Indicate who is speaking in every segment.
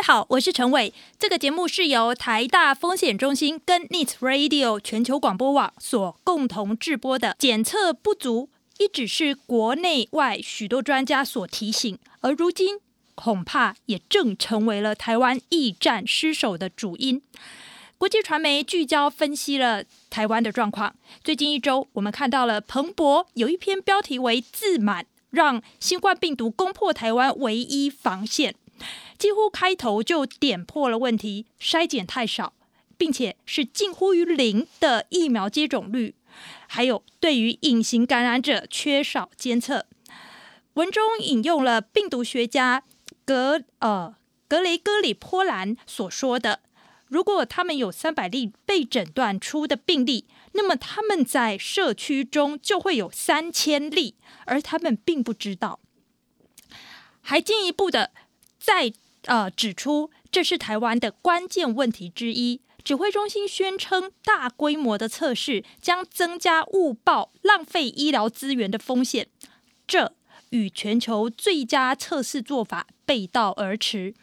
Speaker 1: 位好，我是陈伟。这个节目是由台大风险中心跟 News Radio 全球广播网所共同制播的。检测不足一直是国内外许多专家所提醒，而如今恐怕也正成为了台湾疫战失守的主因。国际传媒聚焦分析了台湾的状况。最近一周，我们看到了彭博有一篇标题为“自满”，让新冠病毒攻破台湾唯一防线，几乎开头就点破了问题：筛检太少，并且是近乎于零的疫苗接种率，还有对于隐形感染者缺少监测。文中引用了病毒学家格呃格雷戈里波兰所说的。如果他们有三百例被诊断出的病例，那么他们在社区中就会有三千例，而他们并不知道。还进一步的在呃指出，这是台湾的关键问题之一。指挥中心宣称，大规模的测试将增加误报、浪费医疗资源的风险，这与全球最佳测试做法背道而驰。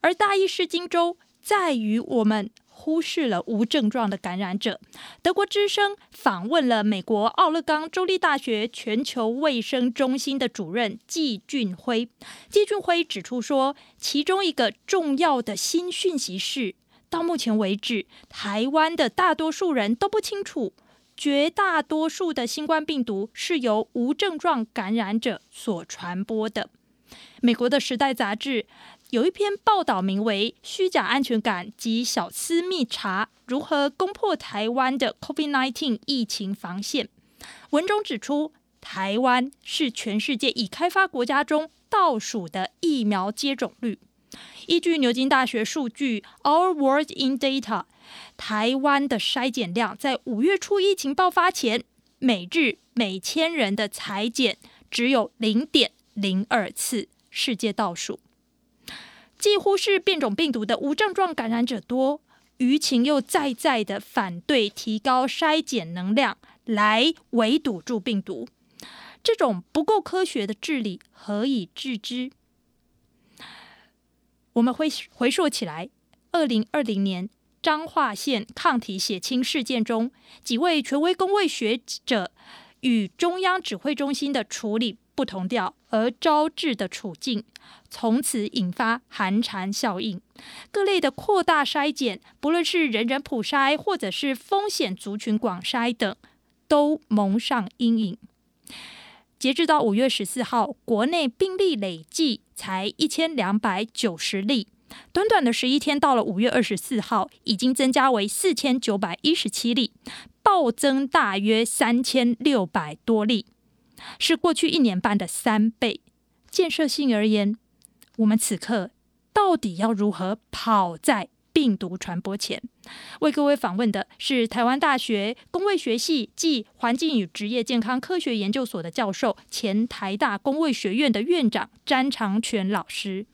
Speaker 1: 而大意失荆州。在于我们忽视了无症状的感染者。德国之声访问了美国奥勒冈州立大学全球卫生中心的主任季俊辉。季俊辉指出说，其中一个重要的新讯息是，到目前为止，台湾的大多数人都不清楚，绝大多数的新冠病毒是由无症状感染者所传播的。美国的《时代》杂志。有一篇报道，名为《虚假安全感及小私密查如何攻破台湾的 COVID-19 疫情防线》。文中指出，台湾是全世界已开发国家中倒数的疫苗接种率。依据牛津大学数据，Our World in Data，台湾的筛检量在五月初疫情爆发前，每日每千人的采检只有零点零二次，世界倒数。几乎是变种病毒的无症状感染者多，舆情又再再的反对提高筛检能量来围堵住病毒，这种不够科学的治理何以治之？我们回回溯起来，二零二零年彰化县抗体血清事件中，几位权威公卫学者与中央指挥中心的处理不同调而招致的处境，从此引发寒蝉效应。各类的扩大筛检，不论是人人普筛，或者是风险族群广筛等，都蒙上阴影。截至到五月十四号，国内病例累计才一千两百九十例。短短的十一天，到了五月二十四号，已经增加为四千九百一十七例，暴增大约三千六百多例。是过去一年半的三倍。建设性而言，我们此刻到底要如何跑在病毒传播前？为各位访问的是台湾大学公卫学系暨环境与职业健康科学研究所的教授、前台大公卫学院的院长詹长全老师。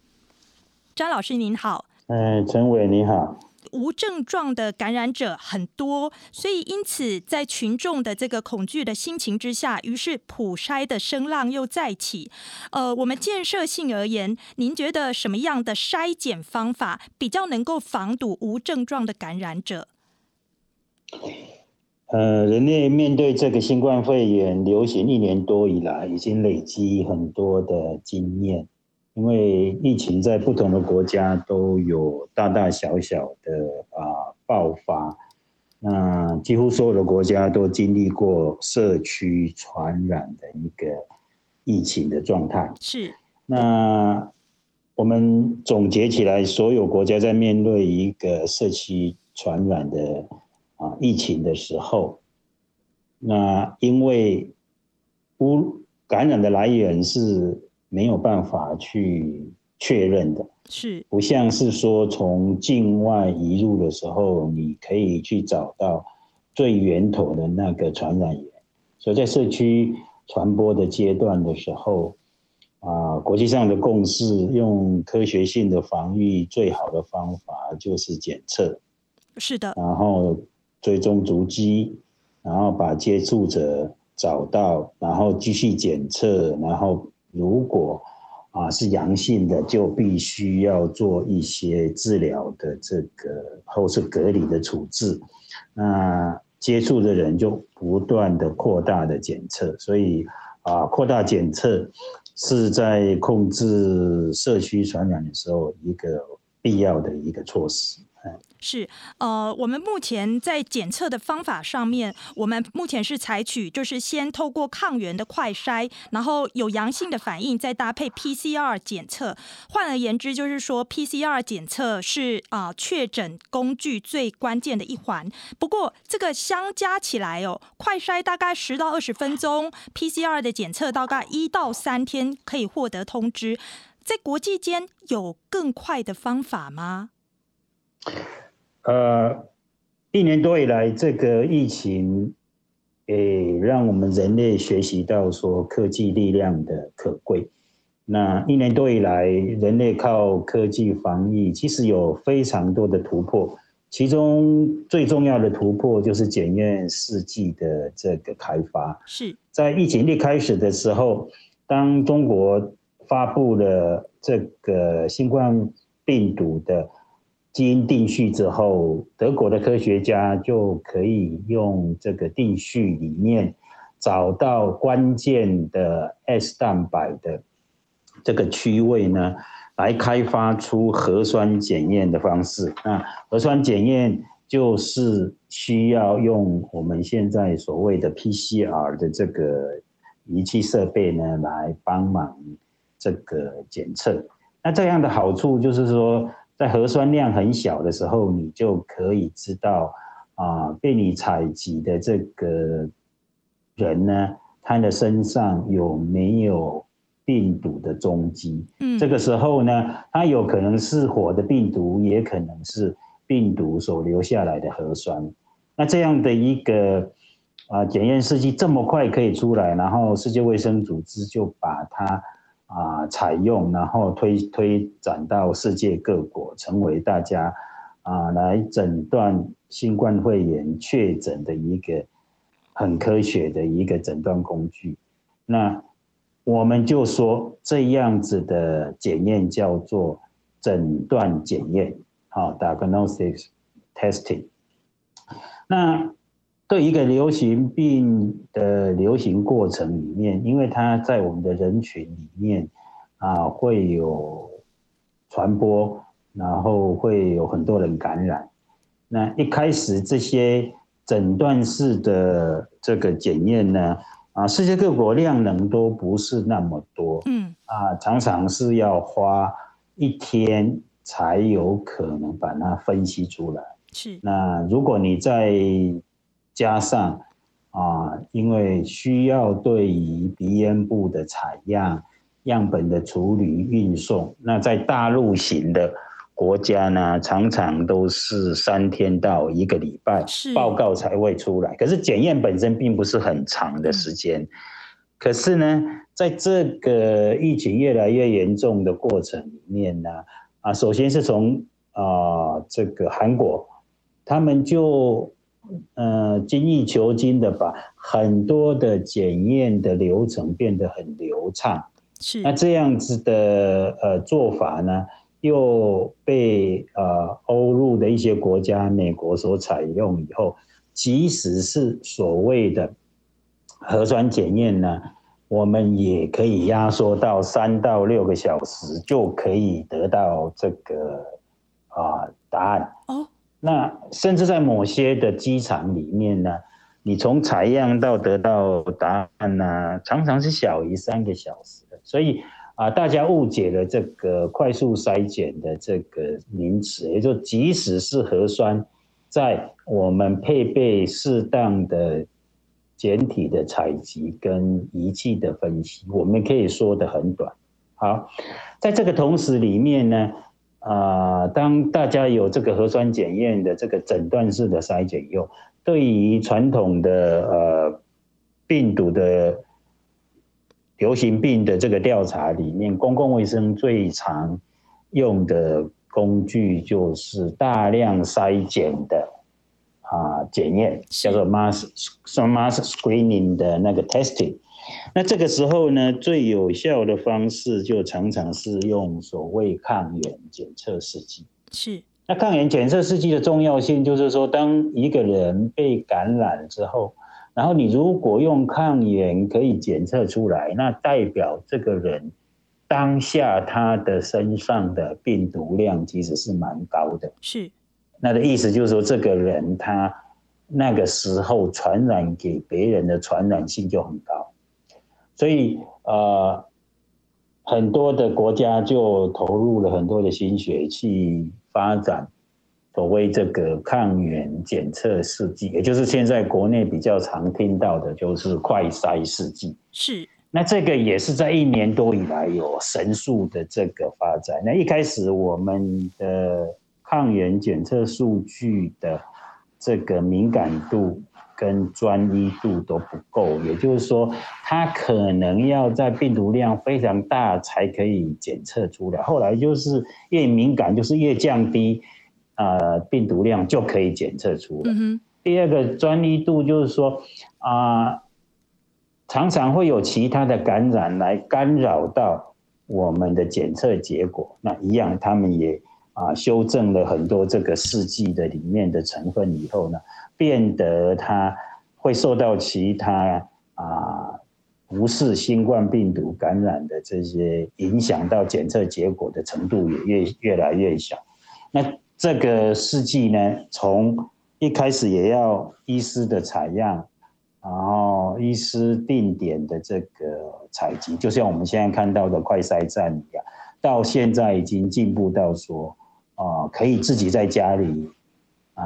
Speaker 1: 詹老师您好。
Speaker 2: 哎，陈伟你好。
Speaker 1: 无症状的感染者很多，所以因此在群众的这个恐惧的心情之下，于是普筛的声浪又再起。呃，我们建设性而言，您觉得什么样的筛检方法比较能够防堵无症状的感染者？
Speaker 2: 呃，人类面对这个新冠肺炎流行一年多以来，已经累积很多的经验。因为疫情在不同的国家都有大大小小的啊爆发，那几乎所有的国家都经历过社区传染的一个疫情的状态。
Speaker 1: 是。
Speaker 2: 那我们总结起来，所有国家在面对一个社区传染的啊疫情的时候，那因为污感染的来源是。没有办法去确认的，
Speaker 1: 是
Speaker 2: 不像是说从境外移入的时候，你可以去找到最源头的那个传染源。所以在社区传播的阶段的时候，啊，国际上的共识，用科学性的防御最好的方法就是检测，
Speaker 1: 是的，
Speaker 2: 然后追踪足迹，然后把接触者找到，然后继续检测，然后。如果啊是阳性的，就必须要做一些治疗的这个或是隔离的处置。那接触的人就不断的扩大的检测，所以啊扩大检测是在控制社区传染的时候一个必要的一个措施。
Speaker 1: 是，呃，我们目前在检测的方法上面，我们目前是采取就是先透过抗原的快筛，然后有阳性的反应，再搭配 PCR 检测。换而言之，就是说 PCR 检测是啊、确诊工具最关键的一环。不过这个相加起来哦，快筛大概十到二十分钟，PCR 的检测大概一到三天可以获得通知。在国际间有更快的方法吗？
Speaker 2: 呃，一年多以来，这个疫情，诶，让我们人类学习到说科技力量的可贵。那一年多以来，人类靠科技防疫，其实有非常多的突破。其中最重要的突破就是检验试剂的这个开发。
Speaker 1: 是
Speaker 2: 在疫情一开始的时候，当中国发布了这个新冠病毒的。基因定序之后，德国的科学家就可以用这个定序里面找到关键的 S 蛋白的这个区位呢，来开发出核酸检验的方式。那核酸检验就是需要用我们现在所谓的 PCR 的这个仪器设备呢，来帮忙这个检测。那这样的好处就是说。在核酸量很小的时候，你就可以知道啊，被你采集的这个人呢，他的身上有没有病毒的踪迹？嗯，这个时候呢，他有可能是活的病毒，也可能是病毒所留下来的核酸。那这样的一个啊检验试剂这么快可以出来，然后世界卫生组织就把它。啊，采用然后推推展到世界各国，成为大家啊来诊断新冠肺炎确诊的一个很科学的一个诊断工具。那我们就说这样子的检验叫做诊断检验，好，diagnostic testing。那对一个流行病的流行过程里面，因为它在我们的人群里面啊会有传播，然后会有很多人感染。那一开始这些诊断式的这个检验呢，啊，世界各国量能都不是那么多，嗯，啊，常常是要花一天才有可能把它分析出来。是，那如果你在加上啊，因为需要对于鼻咽部的采样、样本的处理、运送，那在大陆型的国家呢，常常都是三天到一个礼拜报告才会出来。可是检验本身并不是很长的时间。嗯、可是呢，在这个疫情越来越严重的过程里面呢，啊，首先是从啊这个韩国，他们就。呃，精益求精的把很多的检验的流程变得很流畅。是。那这样子的呃做法呢，又被呃欧陆的一些国家、美国所采用以后，即使是所谓的核酸检验呢，我们也可以压缩到三到六个小时就可以得到这个啊、呃、答案。那甚至在某些的机场里面呢，你从采样到得到答案呢，常常是小于三个小时的。所以啊，大家误解了这个快速筛检的这个名词，也就即使是核酸，在我们配备适当的检体的采集跟仪器的分析，我们可以说得很短。好，在这个同时里面呢。啊、当大家有这个核酸检验的这个诊断式的筛检以后，对于传统的呃病毒的流行病的这个调查里面，公共卫生最常用的工具就是大量筛检的啊检验，叫做 mass mass screening 的那个 testing。那这个时候呢，最有效的方式就常常是用所谓抗原检测试剂。
Speaker 1: 是。
Speaker 2: 那抗原检测试剂的重要性，就是说，当一个人被感染之后，然后你如果用抗原可以检测出来，那代表这个人当下他的身上的病毒量其实是蛮高的。
Speaker 1: 是。
Speaker 2: 那的意思就是说，这个人他那个时候传染给别人的传染性就很高，所以呃，很多的国家就投入了很多的心血去。发展所谓这个抗原检测试剂，也就是现在国内比较常听到的，就是快筛试剂。
Speaker 1: 是，
Speaker 2: 那这个也是在一年多以来有神速的这个发展。那一开始我们的抗原检测数据的这个敏感度跟专一度都不够，也就是说，它可能要在病毒量非常大才可以检测出来。后来就是越敏感，就是越降低，呃，病毒量就可以检测出来。嗯、第二个专一度就是说，啊、呃，常常会有其他的感染来干扰到我们的检测结果。那一样，他们也啊、呃、修正了很多这个试剂的里面的成分以后呢。变得它会受到其他啊不是新冠病毒感染的这些影响，到检测结果的程度也越越来越小。那这个试剂呢，从一开始也要医师的采样，然后医师定点的这个采集，就像我们现在看到的快筛站一样，到现在已经进步到说啊，可以自己在家里啊。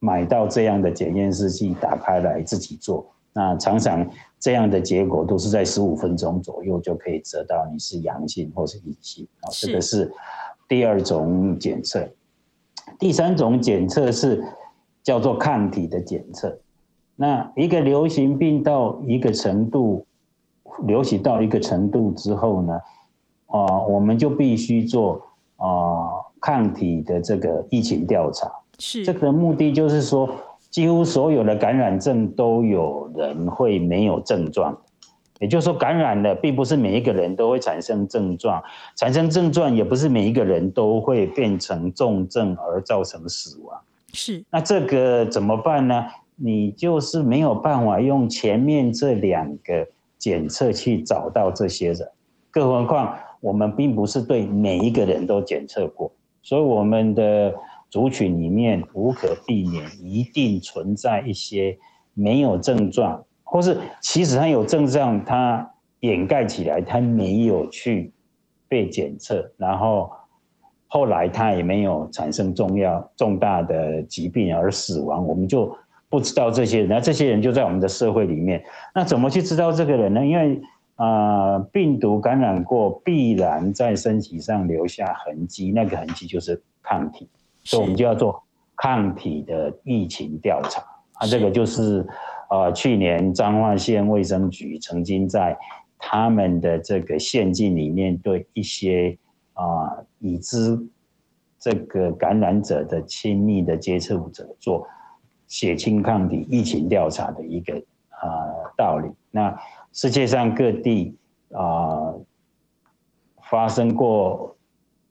Speaker 2: 买到这样的检验试剂，打开来自己做，那常常这样的结果都是在十五分钟左右就可以得到你是阳性或是阴性啊。这个是第二种检测，第三种检测是叫做抗体的检测。那一个流行病到一个程度，流行到一个程度之后呢，啊，我们就必须做啊抗体的这个疫情调查。
Speaker 1: 是
Speaker 2: 这个目的就是说，几乎所有的感染症都有人会没有症状，也就是说，感染了并不是每一个人都会产生症状，产生症状也不是每一个人都会变成重症而造成死亡。
Speaker 1: 是，
Speaker 2: 那这个怎么办呢？你就是没有办法用前面这两个检测去找到这些人，更何况我们并不是对每一个人都检测过，所以我们的。族群里面无可避免，一定存在一些没有症状，或是其实他有症状，他掩盖起来，他没有去被检测，然后后来他也没有产生重要重大的疾病而死亡，我们就不知道这些人。那这些人就在我们的社会里面，那怎么去知道这个人呢？因为啊、病毒感染过，必然在身体上留下痕迹，那个痕迹就是抗体。所以，我们就要做抗体的疫情调查啊，这个就是，呃，去年彰化县卫生局曾经在他们的这个县境里面，对一些啊已知这个感染者的亲密的接触者做血清抗体疫情调查的一个啊道理。那世界上各地啊发生过。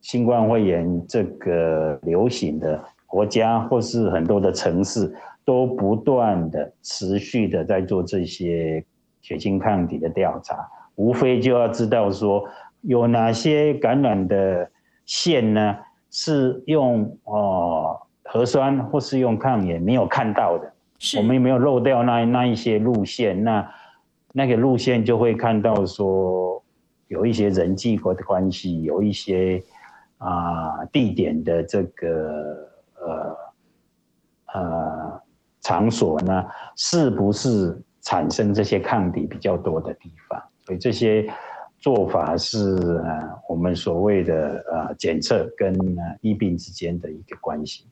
Speaker 2: 新冠肺炎这个流行的国家，或是很多的城市，都不断的持续的在做这些血清抗体的调查，无非就要知道说有哪些感染的线呢，是用哦核酸或是用抗原没有看到的，我们有没有漏掉那那一些路线？那那个路线就会看到说有一些人际的关系，有一些。啊，地点的这个呃呃场所呢，是不是产生这些抗体比较多的地方？所以这些做法是我们所谓的呃检测跟疫病之间的一个关系。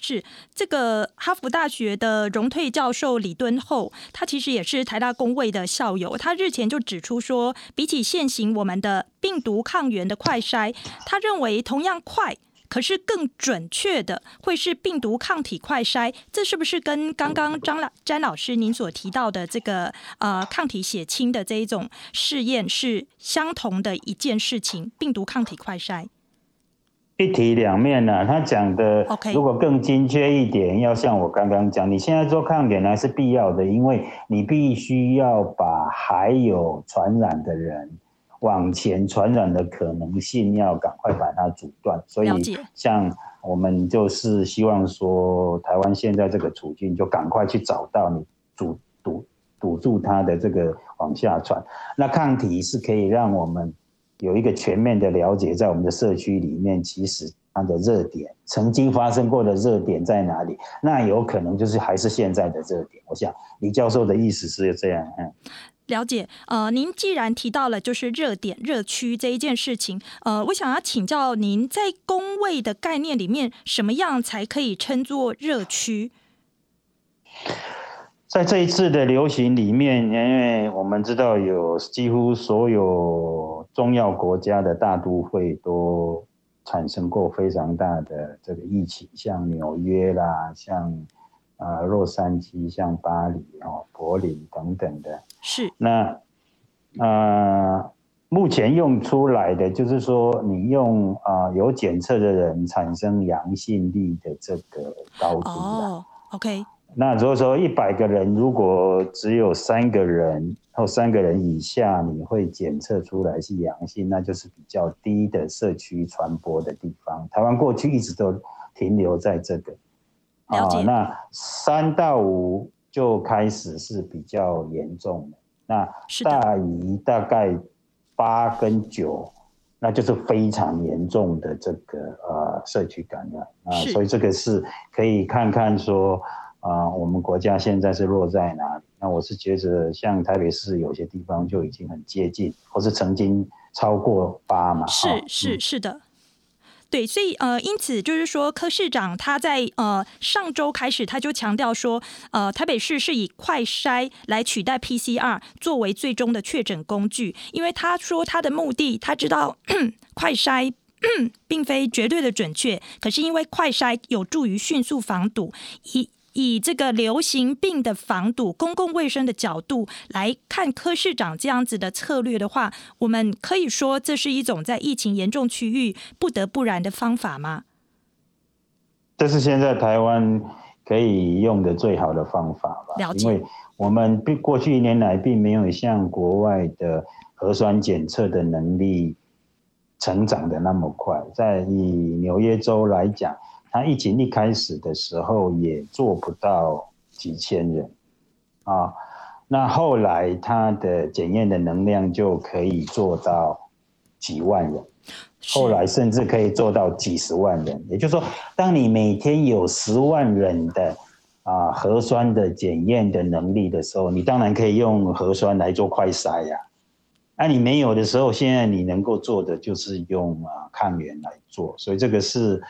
Speaker 1: 是这个哈佛大学的荣退教授李敦厚，他其实也是台大工位的校友。他日前就指出说，比起现行我们的病毒抗原的快筛，他认为同样快，可是更准确的会是病毒抗体快筛，这是不是跟刚刚张老詹老师您所提到的这个呃抗体血清的这一种试验是相同的一件事情？病毒抗体快筛。
Speaker 2: 一体两面呢、啊，他讲的，如果更精确一点.要像我刚刚讲，你现在做抗原呢是必要的，因为你必须要把还有传染的人往前传染的可能性要赶快把它阻断。所以，像我们就是希望说，台湾现在这个处境，就赶快去找到你阻堵堵住它的这个往下传。那抗体是可以让我们。有一个全面的了解，在我们的社区里面，其实它的热点曾经发生过的热点在哪里？那有可能就是还是现在的热点。我想李教授的意思是这样，嗯，
Speaker 1: 了解。呃，您既然提到了就是热点、热区这一件事情，呃，我想要请教您，在工位的概念里面，什么样才可以称作热区？
Speaker 2: 在这一次的流行里面，因为我们知道有几乎所有重要国家的大都会都产生过非常大的这个疫情，像纽约啦，像啊洛杉矶，像巴黎哦，柏林等等的。
Speaker 1: 是。
Speaker 2: 那啊，目前用出来的就是说，你用啊有检测的人产生阳性率的这个高度。
Speaker 1: 哦，OK。
Speaker 2: 那如果说一百个人，如果只有三个人或三个人以下，你会检测出来是阳性，那就是比较低的社区传播的地方。台湾过去一直都停留在
Speaker 1: 这个。
Speaker 2: 啊，那三到五就开始是比较严重的，那大于大概八跟九，那就是非常严重的这个呃社区感染啊，所以这个是可以看看说。啊、呃，我们国家现在是落在哪里？那我是觉得，像台北市有些地方就已经很接近，或是曾经超过八嘛。
Speaker 1: 是是是的，对，所以呃，因此就是说，柯市长他在呃上周开始，他就强调说，呃，台北市是以快筛来取代 PCR 作为最终的确诊工具，因为他说他的目的，他知道快筛并非绝对的准确，可是因为快筛有助于迅速防堵一。以这个流行病的防堵、公共卫生的角度来看，柯市长这样子的策略的话，我们可以说这是一种在疫情严重区域不得不然的方法吗？
Speaker 2: 这是现在台湾可以用的最好的方法吧？
Speaker 1: 了解。
Speaker 2: 因为我们并过去一年来并没有像国外的核酸检测的能力成长的那么快，在以纽约州来讲。他疫情一开始的时候也做不到几千人，啊，那后来他的检验的能量就可以做到几万人，后来甚至可以做到几十万人。也就是说，当你每天有十万人的啊核酸的检验的能力的时候，你当然可以用核酸来做快筛呀。那你没有的时候，现在你能够做的就是用啊抗原来做，所以这个是。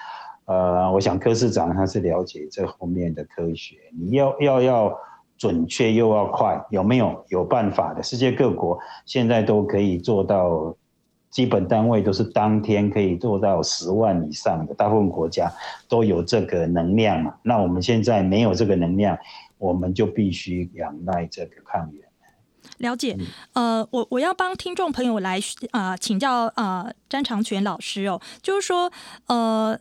Speaker 2: 呃，我想柯市长他是了解这后面的科学，你要要要准确又要快，有没有有办法的？世界各国现在都可以做到，基本单位都是当天可以做到十万以上的，大部分国家都有这个能量嘛。那我们现在没有这个能量，我们就必须仰赖这个抗原。
Speaker 1: 了解，呃，我我要帮听众朋友来啊、呃、请教啊、呃、詹长权老师哦，就是说呃。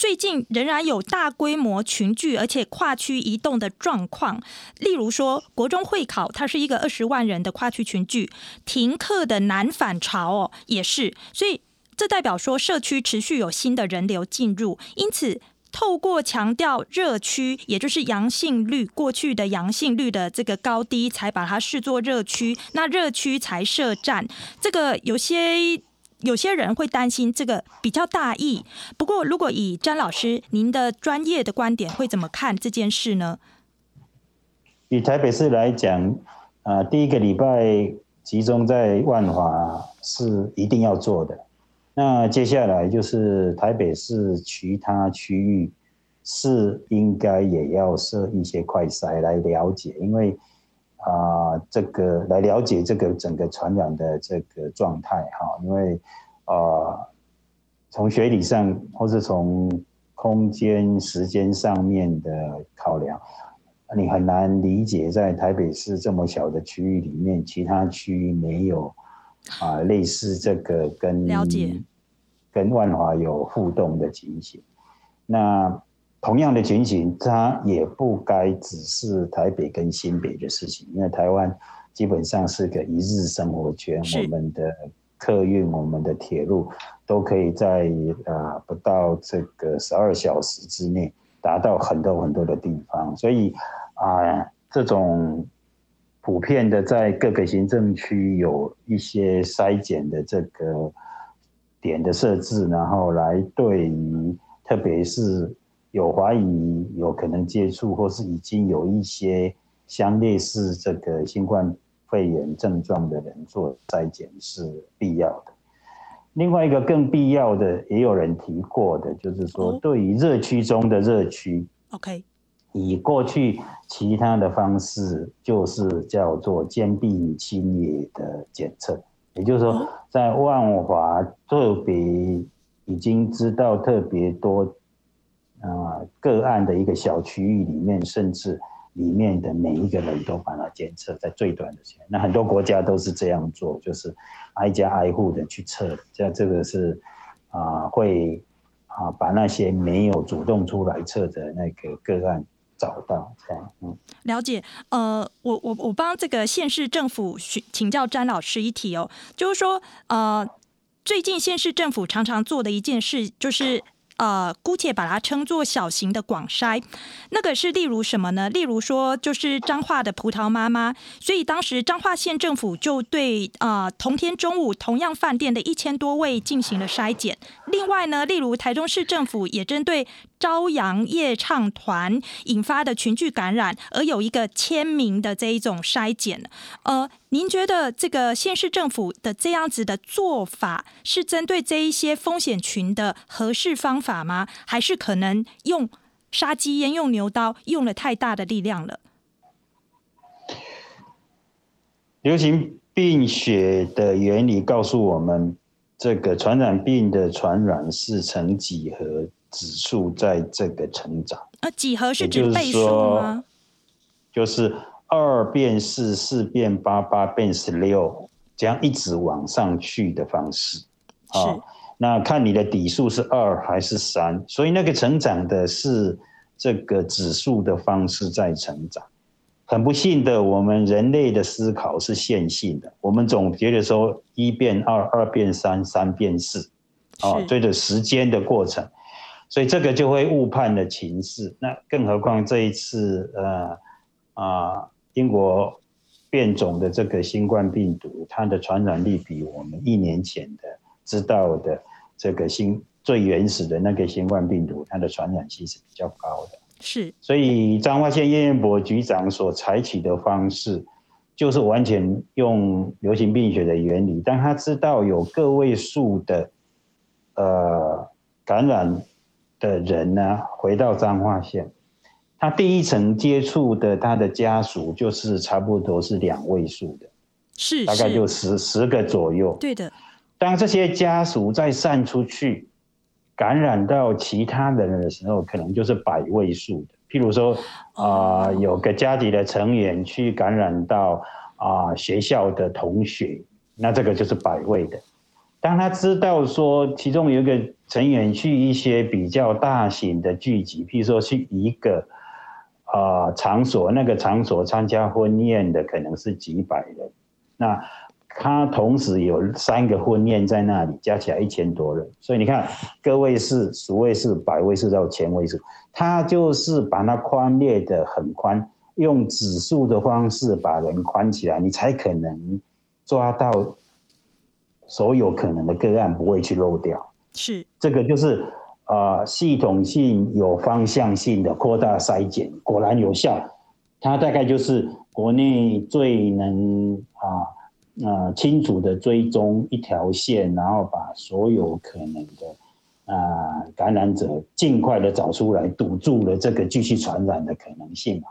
Speaker 1: 最近仍然有大规模群聚，而且跨区移动的状况。例如说，国中会考，它是一个二十万人的跨区群聚，停课的南返潮哦，也是。所以这代表说，社区持续有新的人流进入。因此，透过强调热区，也就是阳性率过去的阳性率的这个高低，才把它视作热区。那热区才设站，这个有些。有些人会担心这个比较大意，不过如果以詹老师您的专业的观点，会怎么看这件事呢？
Speaker 2: 以台北市来讲，啊、第一个礼拜集中在万华是一定要做的。那接下来就是台北市其他区域是应该也要设一些快筛来了解，因为。啊、呃，这个来了解这个整个传染的这个状态哈，因为啊、呃，从学理上或是从空间时间上面的考量，你很难理解在台北市这么小的区域里面，其他区域没有啊类似这个跟
Speaker 1: 了解
Speaker 2: 跟万华有互动的情形。那同样的情形，它也不该只是台北跟新北的事情，因为台湾基本上是个一日生活圈，我们的客运、我们的铁路都可以在啊不到这个十二小时之内达到很多很多的地方，所以啊这种普遍的在各个行政区有一些筛检的这个点的设置，然后来对于特别是。有怀疑有可能接触，或是已经有一些相类似这个新冠肺炎症状的人做筛检是必要的。另外一个更必要的，也有人提过的，就是说对于热区中的热区
Speaker 1: ，OK，
Speaker 2: 以过去其他的方式，就是叫做兼并清野的检测，也就是说在万华特别已经知道特别多。啊，个案的一个小区域里面，甚至里面的每一个人都把它检测在最短的时间。那很多国家都是这样做，就是挨家挨户的去测。这样这个是啊，会啊把那些没有主动出来测的那个个案找到。这样，嗯，
Speaker 1: 了解。呃，我我我帮这个县市政府请教詹老师一题哦，就是说，呃，最近县市政府常常做的一件事就是。呃，姑且把它称作小型的广筛，那个是例如什么呢？例如说，就是彰化的葡萄妈妈，所以当时彰化县政府就对、呃、同天中午同样饭店的一千多位进行了筛检。另外呢，例如台中市政府也针对。朝阳夜唱团引发的群聚感染，而有一个签名的这一种筛检，呃，您觉得这个县市政府的这样子的做法，是针对这一些风险群的合适方法吗？还是可能用杀鸡焉用牛刀，用了太大的力量了？
Speaker 2: 流行病学的原理告诉我们，这个传染病的传染是呈几何。指数在这个成长，
Speaker 1: 啊，几何是指倍数吗？
Speaker 2: 就是二变四，四变八，八变十六，这样一直往上去的方式。啊，那看你的底数是二还是三，所以那个成长的是这个指数的方式在成长。很不幸的，我们人类的思考是线性的，我们总觉得说一变二，二变三，三变四，啊，随着时间的过程。所以这个就会误判了情势，那更何况这一次，呃，啊，英国变种的这个新冠病毒，它的传染力比我们一年前的知道的这个新最原始的那个新冠病毒，它的传染性是比较高的。
Speaker 1: 是，
Speaker 2: 所以彰化县叶彦博局长所采取的方式，就是完全用流行病学的原理，当他知道有个位数的，呃，感染。的人呢，回到彰化县，他第一层接触的他的家属就是差不多是两位数的，
Speaker 1: 是，
Speaker 2: 大概就十十个左右。
Speaker 1: 对的。
Speaker 2: 当这些家属再散出去，感染到其他人的时候，可能就是百位数的。譬如说，啊、呃，有个家里的成员去感染到啊、呃、学校的同学，那这个就是百位的。当他知道说其中有一个成员去一些比较大型的聚集，譬如说去一个啊、呃、场所，那个场所参加婚宴的可能是几百人，那他同时有三个婚宴在那里，加起来一千多人，所以你看个位数、十位数、百位数到千位数，他就是把它宽列的很宽，用指数的方式把人宽起来，你才可能抓到。所有可能的个案不会去漏掉，
Speaker 1: 是
Speaker 2: 这个就是啊、呃，系统性有方向性的扩大筛检，果然有效。它大概就是国内最能啊啊、呃、清楚的追踪一条线，然后把所有可能的啊、呃、感染者尽快的找出来，堵住了这个继续传染的可能性。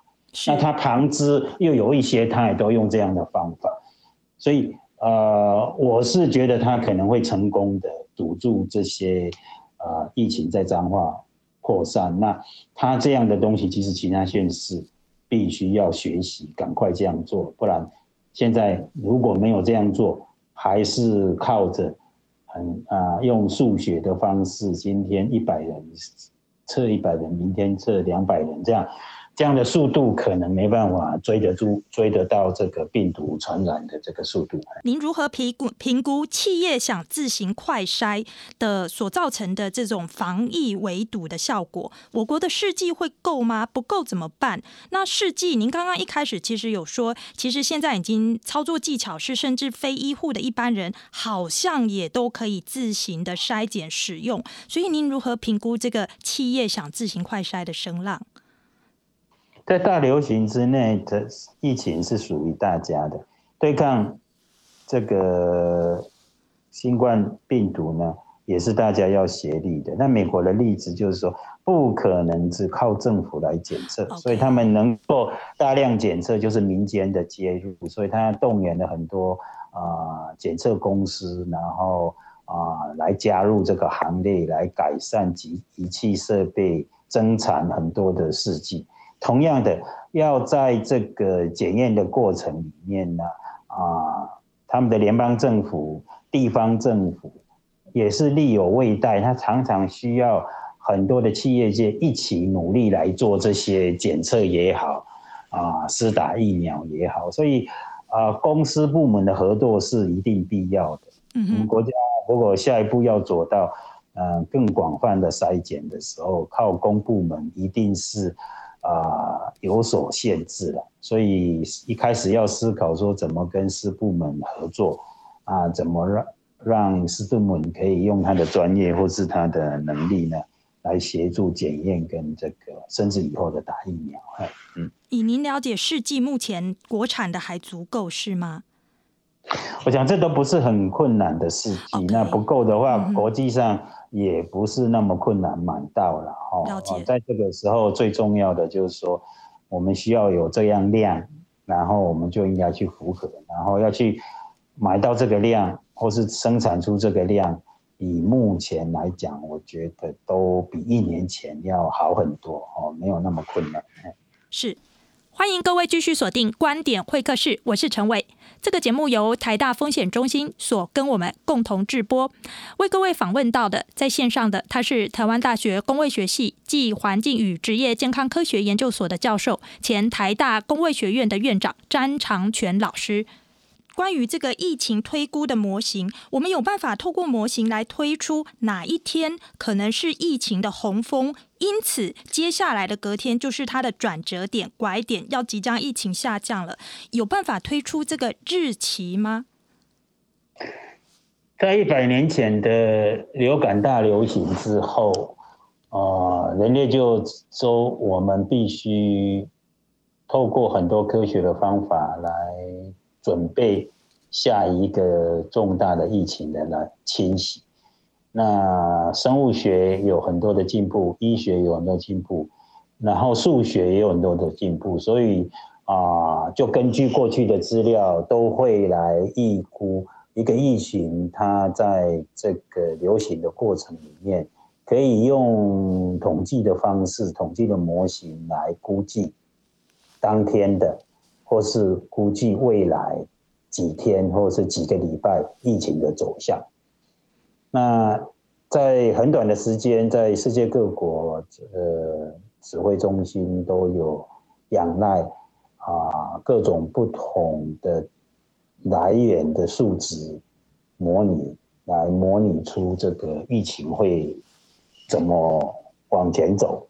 Speaker 2: 那他旁支又有一些，他也都用这样的方法，所以。呃，我是觉得他可能会成功的堵住这些呃疫情在彰化扩散。那他这样的东西，其实其他县市必须要学习，赶快这样做，不然现在如果没有这样做，还是靠着很啊、用数学的方式，今天一百人测一百人，明天测两百人这样。这样的速度可能没办法追得住、追得到这个病毒传染的这个速度。
Speaker 1: 您如何评估评估企业想自行快筛的所造成的这种防疫围堵的效果？我国的试剂会够吗？不够怎么办？那试剂，您刚刚一开始其实有说，其实现在已经操作技巧是，甚至非医护的一般人好像也都可以自行的筛检使用。所以您如何评估这个企业想自行快筛的声浪？
Speaker 2: 在大流行之内的疫情是属于大家的，对抗这个新冠病毒呢，也是大家要协力的。那美国的例子就是说，不可能只靠政府来检测.所以他们能够大量检测，就是民间的介入，所以他动员了很多啊检测公司，然后啊来加入这个行列，来改善及仪器设备，增产很多的试剂。同样的，要在这个检验的过程里面呢，啊，他们的联邦政府、地方政府也是力有未逮，他常常需要很多的企业界一起努力来做这些检测也好，啊，施打疫苗也好，所以啊，公司部门的合作是一定必要的。嗯，我们国家如果下一步要做到，嗯，更广泛的筛检的时候，靠公部门一定是。啊、呃，有所限制了，所以一开始要思考说怎么跟师部门合作啊，怎么让让师部门可以用他的专业或是他的能力呢，来协助检验跟这个甚至以后的打疫苗。嗯，
Speaker 1: 以您了解，试剂目前国产的还足够是吗？
Speaker 2: 我想这都不是很困难的试剂，Okay. 那不够的话，嗯、国际上。也不是那么困难买到了哦。了解。在这个时候，最重要的就是说，我们需要有这样量，然后我们就应该去符合，然后要去买到这个量，或是生产出这个量。以目前来讲，我觉得都比一年前要好很多哦，没有那么困难。
Speaker 1: 是。欢迎各位继续锁定观点会客室，我是陈伟。这个节目由台大风险中心所跟我们共同制播。为各位访问到的在线上的，他是台湾大学工卫学系暨环境与职业健康科学研究所的教授，前台大工卫学院的院长詹长全老师。关于这个疫情推估的模型，我们有办法透过模型来推出哪一天可能是疫情的洪峰，因此接下来的隔天就是它的转折点、拐点，要即将疫情下降了。有办法推出这个日期吗？
Speaker 2: 在一百年前的流感大流行之后，呃，人类就说我们必须透过很多科学的方法来。准备下一个重大的疫情的来侵袭，那生物学有很多的进步，医学有很多进步，然后数学也有很多的进步，所以啊、就根据过去的资料，都会来预估一个疫情它在这个流行的过程里面，可以用统计的方式、统计的模型来估计当天的。或是估计未来几天或是几个礼拜疫情的走向。那在很短的时间，在世界各国呃指挥中心都有仰赖啊各种不同的来源的数值模拟，来模拟出这个疫情会怎么往前走。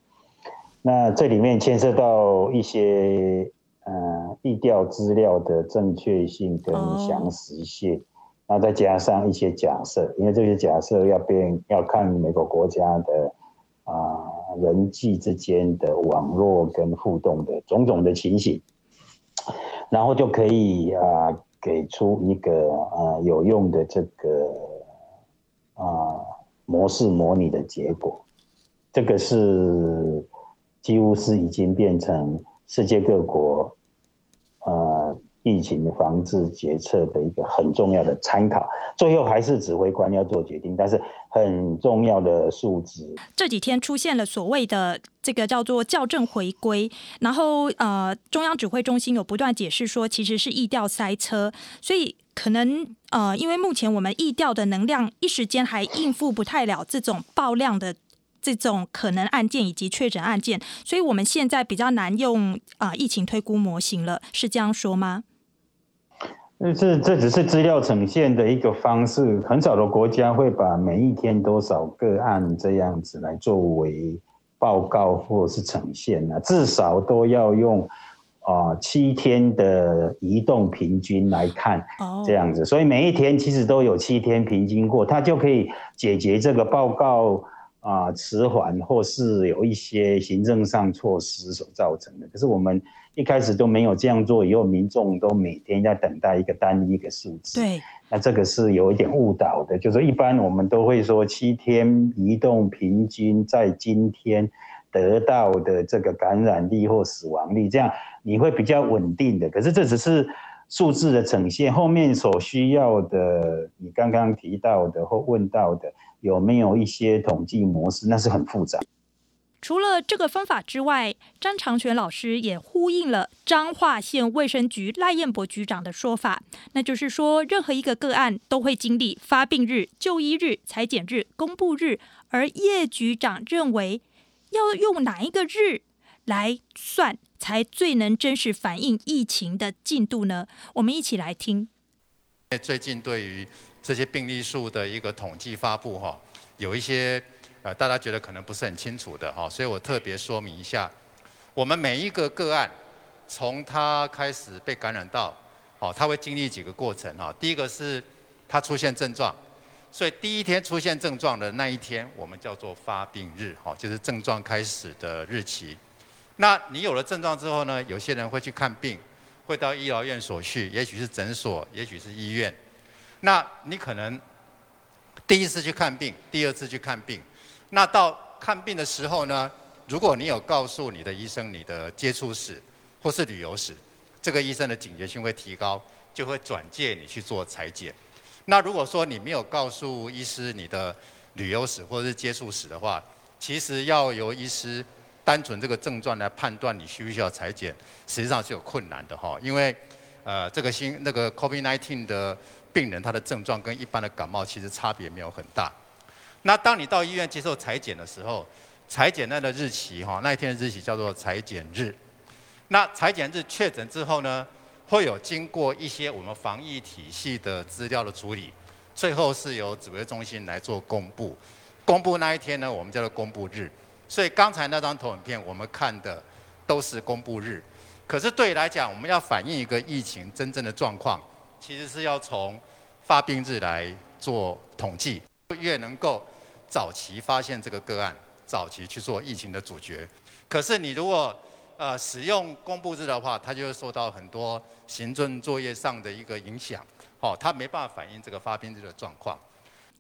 Speaker 2: 那这里面牵涉到一些。嗯，疫调资料的正确性跟详实性，然后、oh. 再加上一些假设，因为这些假设要变要看每个国家的啊、呃、人际之间的网络跟互动的种种的情形，然后就可以啊、呃、给出一个啊、呃、有用的这个啊、呃、模式模拟的结果，这个是几乎是已经变成世界各国。呃，疫情防治决策的一个很重要的参考。最后还是指挥官要做决定，但是很重要的数值。
Speaker 1: 这几天出现了所谓的这个叫做校正回归，然后呃，中央指挥中心有不断解释说，其实是疫调塞车，所以可能呃，因为目前我们疫调的能量一时间还应付不太了这种爆量的。这种可能案件以及确诊案件，所以我们现在比较难用啊、呃、疫情推估模型了，是这样说吗？
Speaker 2: 这这只是资料呈现的一个方式，很少的国家会把每一天多少个案这样子来作为报告或是呈现啊，至少都要用啊、呃、七天的移动平均来看，这样子，所以每一天其实都有七天平均过，它就可以解决这个报告。啊，迟缓或是有一些行政上措施所造成的。可是我们一开始都没有这样做，以后民众都每天在等待一个单一的数字。
Speaker 1: 对，
Speaker 2: 那这个是有一点误导的。就是一般我们都会说七天移动平均在今天得到的这个感染力或死亡率，这样你会比较稳定的。可是这只是数字的呈现，后面所需要的，你刚刚提到的或问到的。有没有一些统计模式？那是很复杂。
Speaker 1: 除了这个方法之外，张长全老师也呼应了彰化县卫生局赖彦博局长的说法，那就是说，任何一个个案都会经历发病日、就医日、采检日、公布日，而叶局长认为，要用哪一个日来算，才最能真实反映疫情的进度呢？我们一起来听。
Speaker 3: 最近对于这些病例数的一个统计发布哈，有一些呃大家觉得可能不是很清楚的哈，所以我特别说明一下，我们每一个个案从他开始被感染到，哦，他会经历几个过程哈。第一个是他出现症状，所以第一天出现症状的那一天，我们叫做发病日哈，就是症状开始的日期。那你有了症状之后呢，有些人会去看病，会到医疗院所去，也许是诊所，也许是医院。那你可能第一次去看病，第二次去看病，那到看病的时候呢，如果你有告诉你的医生你的接触史或是旅游史，这个医生的警觉性会提高，就会转介你去做裁剪。那如果说你没有告诉医师你的旅游史或是接触史的话，其实要由医师单纯这个症状来判断你需不需要裁剪，实际上是有困难的哈，因为呃这个新那个 COVID-19 的。病人他的症状跟一般的感冒其实差别没有很大。那当你到医院接受裁检的时候，裁检那的日期哈，那一天的日期叫做裁检日。那裁检日确诊之后呢，会有经过一些我们防疫体系的资料的处理，最后是由指挥中心来做公布。公布那一天呢，我们叫做公布日。所以刚才那张投影片我们看的都是公布日。可是对来讲，我们要反映一个疫情真正的状况。其实是要从发病日来做统计，越能够早期发现这个个案，早期去做疫情的主角。可是你如果呃使用公布日的话，它就会受到很多行政作业上的一个影响，哦，它没办法反映这个发病日的状况。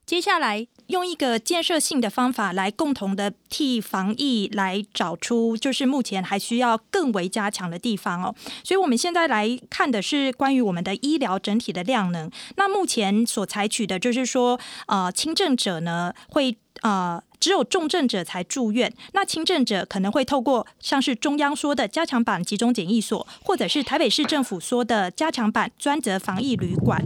Speaker 1: 接下来用一个建设性的方法来共同的替防疫来找出，就是目前还需要更为加强的地方哦。所以我们现在来看的是关于我们的医疗整体的量能。那目前所采取的就是说，呃，轻症者呢会呃只有重症者才住院，那轻症者可能会透过像是中央说的加强版集中检疫所，或者是台北市政府说的加强版专责防疫旅馆。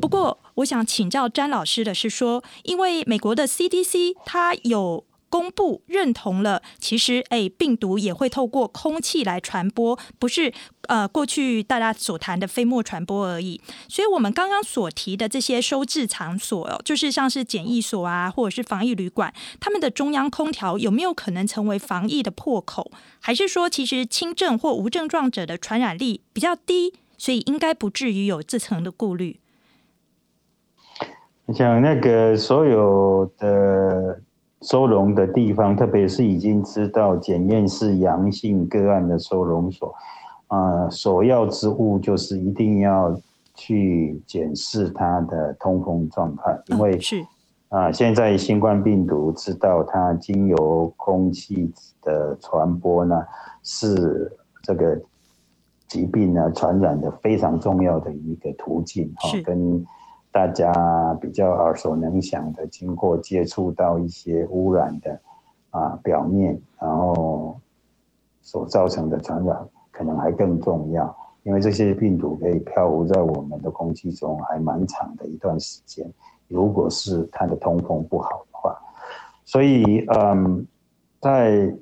Speaker 1: 不过，我想请教詹老师的是说，因为美国的 CDC 它有公布认同了，其实诶病毒也会透过空气来传播，不是呃过去大家所谈的飞沫传播而已。所以，我们刚刚所提的这些收治场所，就是像是检疫所啊，或者是防疫旅馆，他们的中央空调有没有可能成为防疫的破口？还是说，其实轻症或无症状者的传染力比较低，所以应该不至于有这层的顾虑？
Speaker 2: 像那个所有的收容的地方，特别是已经知道检验是阳性个案的收容所，啊、呃，首要之务就是一定要去检视它的通风状态，因为是。啊，现在新冠病毒知道它经由空气的传播呢，是这个疾病呢传染的非常重要的一个途径哈，跟大家比较耳熟能详的，经过接触到一些污染的啊表面，然后所造成的传染可能还更重要，因为这些病毒可以漂浮在我们的空气中还蛮长的一段时间，如果是它的通风不好的话，所以嗯，在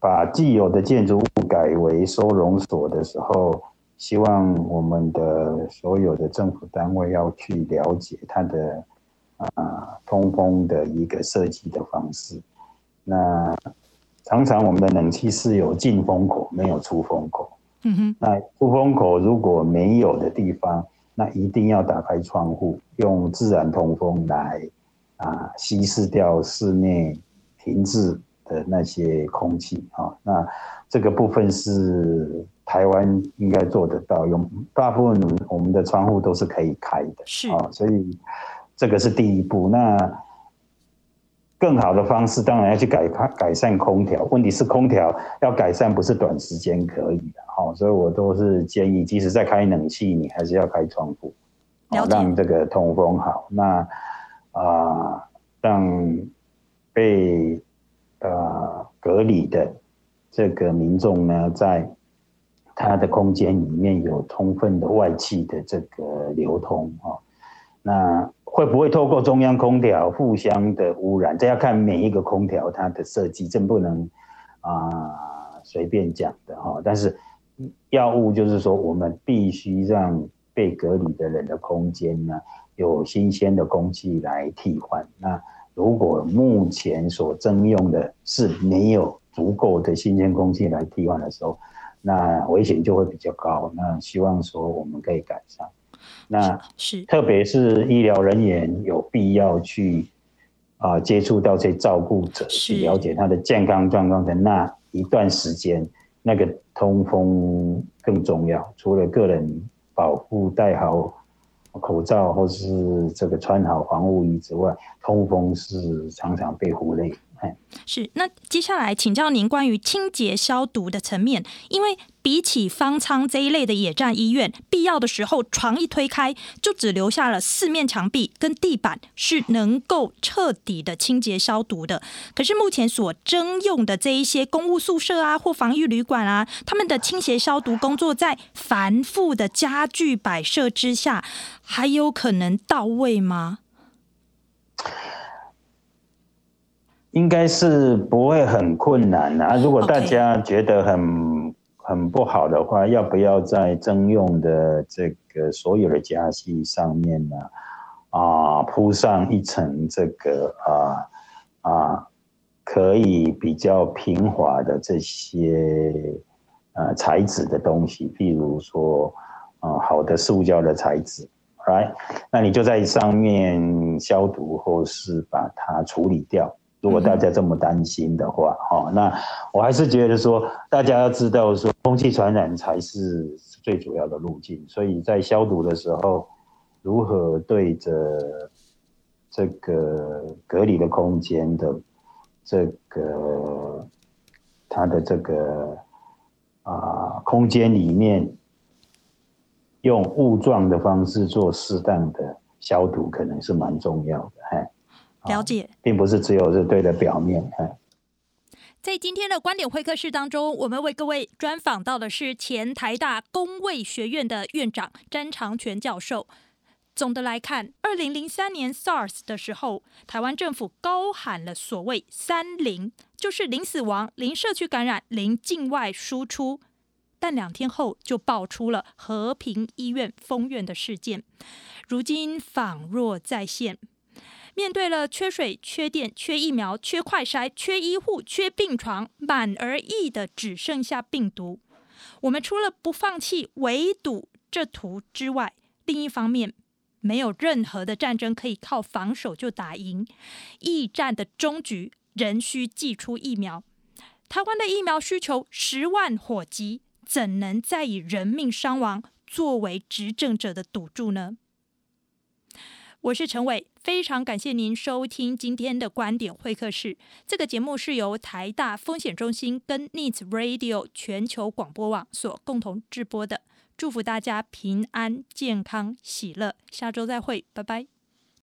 Speaker 2: 把既有的建筑物改为收容所的时候，希望我们的所有的政府单位要去了解它的啊通风的一个设计的方式。那常常我们的冷气是有进风口，没有出风口。嗯哼。那出风口如果没有的地方，那一定要打开窗户，用自然通风来啊稀释掉室内停滞的那些空气啊。那这个部分是。台湾应该做得到，用大部分我们的窗户都是可以开的，
Speaker 1: 是啊，
Speaker 2: 所以这个是第一步。那更好的方式当然要去改改善空调，问题是空调要改善不是短时间可以的，好，所以我都是建议，即使在开冷气，你还是要开窗户，让这个通风好。那啊、呃，让被呃隔离的这个民众呢，在他的空间里面有充分的外气的这个流通啊，那会不会透过中央空调互相的污染？这要看每一个空调它的设计，真不能啊随便讲的哈。但是药物就是说，我们必须让被隔离的人的空间呢有新鲜的空气来替换。那如果目前所征用的是没有足够的新鲜空气来替换的时候，那危险就会比较高。那希望说我们可以改善。那是特别是医疗人员有必要去啊接触到这些照顾者，去了解他的健康状况的那一段时间，那个通风更重要。除了个人保护戴好口罩或是这个穿好防护衣之外，通风是常常被忽略。
Speaker 1: 是，那接下来请教您关于清洁消毒的层面，因为比起方舱这一类的野战医院，必要的时候床一推开，就只留下了四面墙壁跟地板是能够彻底的清洁消毒的。可是目前所征用的这一些公务宿舍啊或防疫旅馆啊，他们的清洁消毒工作在繁复的家具摆设之下，还有可能到位吗？
Speaker 2: 应该是不会很困难啊。如果大家觉得很很不好的话，要不要在征用的这个所有的家具上面呢？啊，铺上一层这个啊啊，可以比较平滑的这些呃材质的东西，譬如说啊好的塑胶的材质，right？那你就在上面消毒，或是把它处理掉。如果大家这么担心的话，哈，那我还是觉得说，大家要知道说，空气传染才是最主要的路径。所以在消毒的时候，如何对着这个隔离的空间的这个它的这个啊空间里面，用雾状的方式做适当的消毒，可能是蛮重要的，嘿。
Speaker 1: 了解，
Speaker 2: 并不是只有是对的表面。
Speaker 1: 在今天的观点会客室当中，我们为各位专访到的是前台大公卫学院的院长詹长全教授。总的来看，二零零三年 SARS 的时候，台湾政府高喊了所谓“三零”，就是零死亡、零社区感染、零境外输出。但两天后就爆出了和平医院封院的事件，如今仿若再现。面对了缺水、缺电、缺疫苗、缺快筛、缺医护、缺病床，满而溢的只剩下病毒。我们除了不放弃围堵这图之外，另一方面，没有任何的战争可以靠防守就打赢。疫战的终局仍需祭出疫苗。台湾的疫苗需求十万火急，怎能再以人命伤亡作为执政者的赌注呢？我是陈伟，非常感谢您收听今天的观点会客室。这个节目是由台大风险中心跟 News Radio 全球广播网所共同制播的。祝福大家平安、健康、喜乐，下周再会，拜拜。